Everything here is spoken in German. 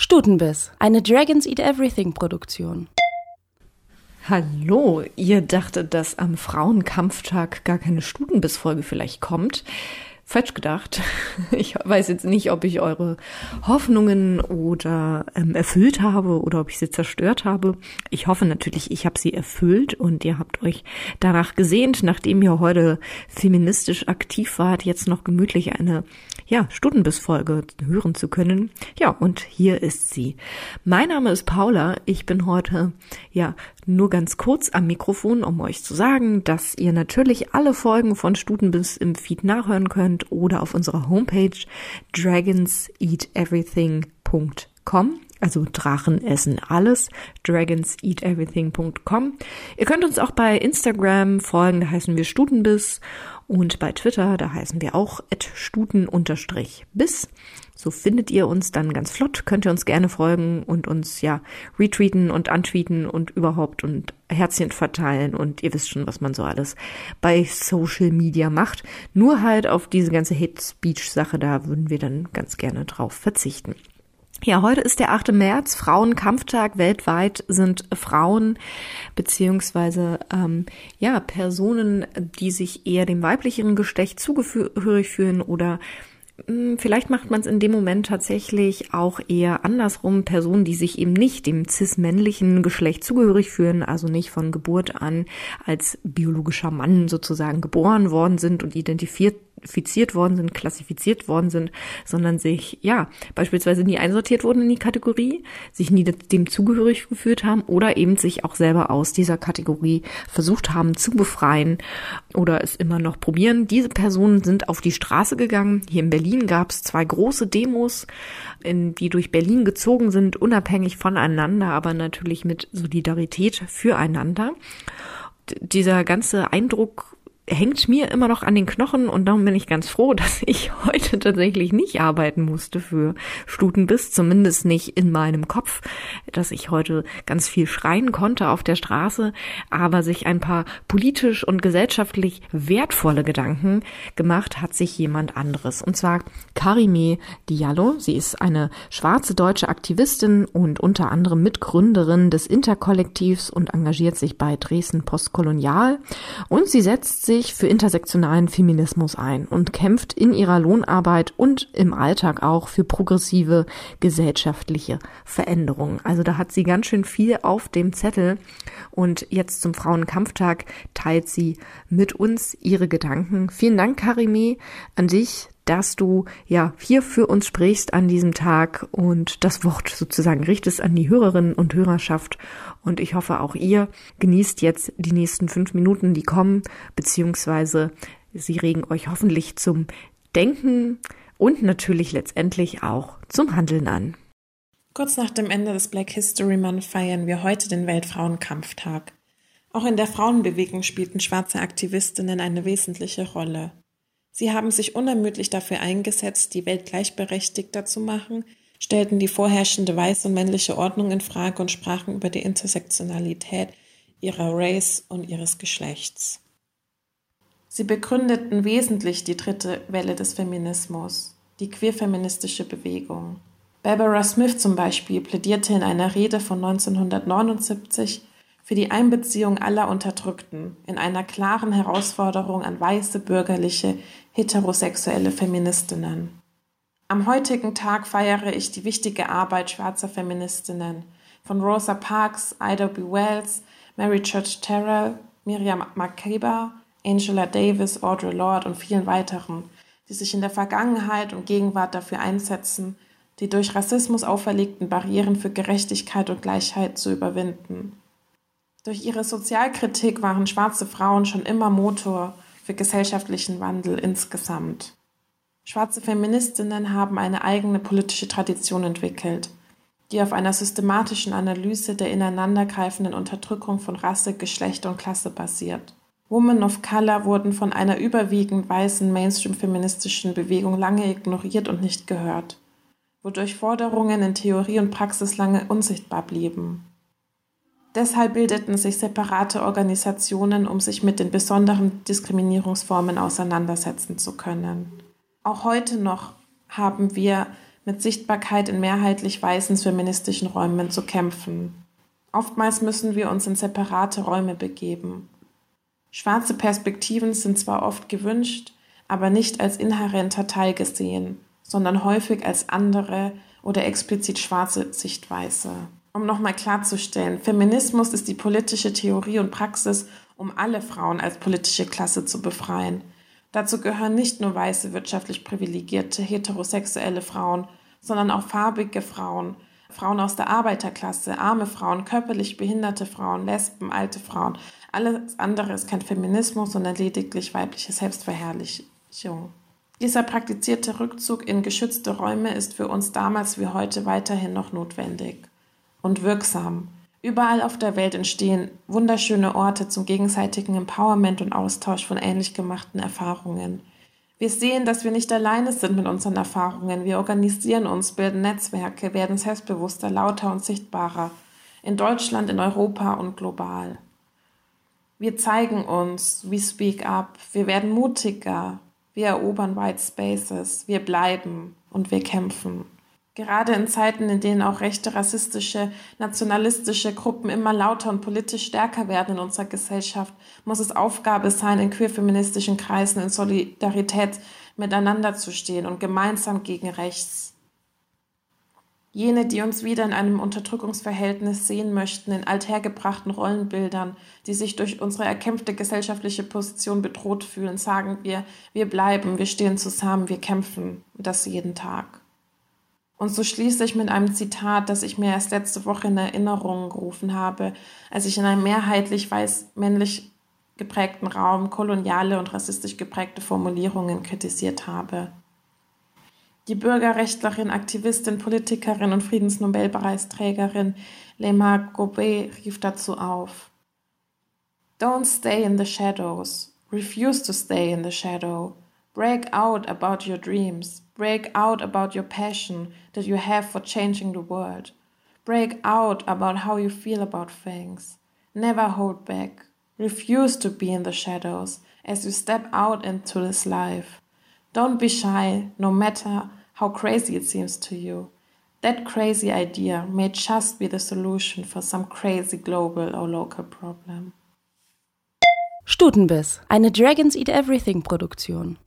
Stutenbiss, eine Dragons Eat Everything Produktion. Hallo, ihr dachtet, dass am Frauenkampftag gar keine Stutenbiss-Folge vielleicht kommt falsch gedacht. Ich weiß jetzt nicht, ob ich eure Hoffnungen oder ähm, erfüllt habe oder ob ich sie zerstört habe. Ich hoffe natürlich, ich habe sie erfüllt und ihr habt euch danach gesehnt, nachdem ihr heute feministisch aktiv wart, jetzt noch gemütlich eine ja, Stundenbissfolge hören zu können. Ja, und hier ist sie. Mein Name ist Paula. Ich bin heute ja nur ganz kurz am Mikrofon, um euch zu sagen, dass ihr natürlich alle Folgen von Stutenbiss im Feed nachhören könnt oder auf unserer Homepage dragonseateverything.com also Drachen essen alles, dragonseateverything.com. Ihr könnt uns auch bei Instagram folgen, da heißen wir Stutenbiss und bei Twitter, da heißen wir auch stuten-bis. So findet ihr uns dann ganz flott, könnt ihr uns gerne folgen und uns ja retweeten und antweeten und überhaupt und Herzchen verteilen und ihr wisst schon, was man so alles bei Social Media macht. Nur halt auf diese ganze Hate Speech Sache, da würden wir dann ganz gerne drauf verzichten. Ja, heute ist der 8. März, Frauenkampftag. Weltweit sind Frauen beziehungsweise ähm, ja Personen, die sich eher dem weiblicheren Geschlecht zugehörig fühlen oder Vielleicht macht man es in dem Moment tatsächlich auch eher andersrum. Personen, die sich eben nicht dem cis-männlichen Geschlecht zugehörig fühlen, also nicht von Geburt an als biologischer Mann sozusagen geboren worden sind und identifiziert worden sind, klassifiziert worden sind, sondern sich, ja, beispielsweise nie einsortiert wurden in die Kategorie, sich nie dem zugehörig gefühlt haben oder eben sich auch selber aus dieser Kategorie versucht haben zu befreien oder es immer noch probieren. Diese Personen sind auf die Straße gegangen. Hier in Berlin gab es zwei große Demos, in, die durch Berlin gezogen sind, unabhängig voneinander, aber natürlich mit Solidarität füreinander. Dieser ganze Eindruck hängt mir immer noch an den Knochen und darum bin ich ganz froh, dass ich heute tatsächlich nicht arbeiten musste für Stutenbiss, zumindest nicht in meinem Kopf, dass ich heute ganz viel schreien konnte auf der Straße, aber sich ein paar politisch und gesellschaftlich wertvolle Gedanken gemacht hat sich jemand anderes. Und zwar Karime Diallo. Sie ist eine schwarze deutsche Aktivistin und unter anderem Mitgründerin des Interkollektivs und engagiert sich bei Dresden Postkolonial. Und sie setzt sich sich für intersektionalen Feminismus ein und kämpft in ihrer Lohnarbeit und im Alltag auch für progressive gesellschaftliche Veränderungen. Also da hat sie ganz schön viel auf dem Zettel und jetzt zum Frauenkampftag teilt sie mit uns ihre Gedanken. Vielen Dank, Karime, an dich, dass du ja hier für uns sprichst an diesem Tag und das Wort sozusagen richtest an die Hörerinnen und Hörerschaft. Und ich hoffe, auch ihr genießt jetzt die nächsten fünf Minuten, die kommen, beziehungsweise sie regen euch hoffentlich zum Denken und natürlich letztendlich auch zum Handeln an. Kurz nach dem Ende des Black History Month feiern wir heute den Weltfrauenkampftag. Auch in der Frauenbewegung spielten schwarze Aktivistinnen eine wesentliche Rolle. Sie haben sich unermüdlich dafür eingesetzt, die Welt gleichberechtigter zu machen, stellten die vorherrschende weiße und männliche Ordnung in Frage und sprachen über die Intersektionalität ihrer Race und ihres Geschlechts. Sie begründeten wesentlich die dritte Welle des Feminismus, die queerfeministische Bewegung. Barbara Smith zum Beispiel plädierte in einer Rede von 1979 für die Einbeziehung aller Unterdrückten in einer klaren Herausforderung an weiße bürgerliche heterosexuelle Feministinnen. Am heutigen Tag feiere ich die wichtige Arbeit schwarzer Feministinnen von Rosa Parks, Ida B. Wells, Mary Church Terrell, Miriam Makeba, Angela Davis, Audre Lorde und vielen weiteren, die sich in der Vergangenheit und Gegenwart dafür einsetzen, die durch Rassismus auferlegten Barrieren für Gerechtigkeit und Gleichheit zu überwinden. Durch ihre Sozialkritik waren schwarze Frauen schon immer Motor für gesellschaftlichen Wandel insgesamt. Schwarze Feministinnen haben eine eigene politische Tradition entwickelt, die auf einer systematischen Analyse der ineinandergreifenden Unterdrückung von Rasse, Geschlecht und Klasse basiert. Women of Color wurden von einer überwiegend weißen Mainstream-feministischen Bewegung lange ignoriert und nicht gehört, wodurch Forderungen in Theorie und Praxis lange unsichtbar blieben. Deshalb bildeten sich separate Organisationen, um sich mit den besonderen Diskriminierungsformen auseinandersetzen zu können. Auch heute noch haben wir mit Sichtbarkeit in mehrheitlich weißen feministischen Räumen zu kämpfen. Oftmals müssen wir uns in separate Räume begeben. Schwarze Perspektiven sind zwar oft gewünscht, aber nicht als inhärenter Teil gesehen, sondern häufig als andere oder explizit schwarze Sichtweise. Um nochmal klarzustellen, Feminismus ist die politische Theorie und Praxis, um alle Frauen als politische Klasse zu befreien. Dazu gehören nicht nur weiße, wirtschaftlich privilegierte, heterosexuelle Frauen, sondern auch farbige Frauen, Frauen aus der Arbeiterklasse, arme Frauen, körperlich behinderte Frauen, Lesben, alte Frauen. Alles andere ist kein Feminismus, sondern lediglich weibliche Selbstverherrlichung. Dieser praktizierte Rückzug in geschützte Räume ist für uns damals wie heute weiterhin noch notwendig und wirksam. Überall auf der Welt entstehen wunderschöne Orte zum gegenseitigen Empowerment und Austausch von ähnlich gemachten Erfahrungen. Wir sehen, dass wir nicht alleine sind mit unseren Erfahrungen. Wir organisieren uns, bilden Netzwerke, werden selbstbewusster, lauter und sichtbarer. In Deutschland, in Europa und global. Wir zeigen uns, we speak up, wir werden mutiger, wir erobern White Spaces, wir bleiben und wir kämpfen. Gerade in Zeiten, in denen auch rechte, rassistische, nationalistische Gruppen immer lauter und politisch stärker werden in unserer Gesellschaft, muss es Aufgabe sein, in queerfeministischen Kreisen in Solidarität miteinander zu stehen und gemeinsam gegen rechts. Jene, die uns wieder in einem Unterdrückungsverhältnis sehen möchten, in althergebrachten Rollenbildern, die sich durch unsere erkämpfte gesellschaftliche Position bedroht fühlen, sagen wir, wir bleiben, wir stehen zusammen, wir kämpfen, das jeden Tag. Und so schließe ich mit einem Zitat, das ich mir erst letzte Woche in Erinnerung gerufen habe, als ich in einem mehrheitlich weiß-männlich geprägten Raum koloniale und rassistisch geprägte Formulierungen kritisiert habe. Die Bürgerrechtlerin, Aktivistin, Politikerin und Friedensnobelpreisträgerin Lema Gobet rief dazu auf. Don't stay in the shadows. Refuse to stay in the shadow. Break out about your dreams. Break out about your passion that you have for changing the world. Break out about how you feel about things. Never hold back. Refuse to be in the shadows as you step out into this life. Don't be shy, no matter how crazy it seems to you. That crazy idea may just be the solution for some crazy global or local problem. Stutenbiss, eine Dragons Eat Everything Produktion.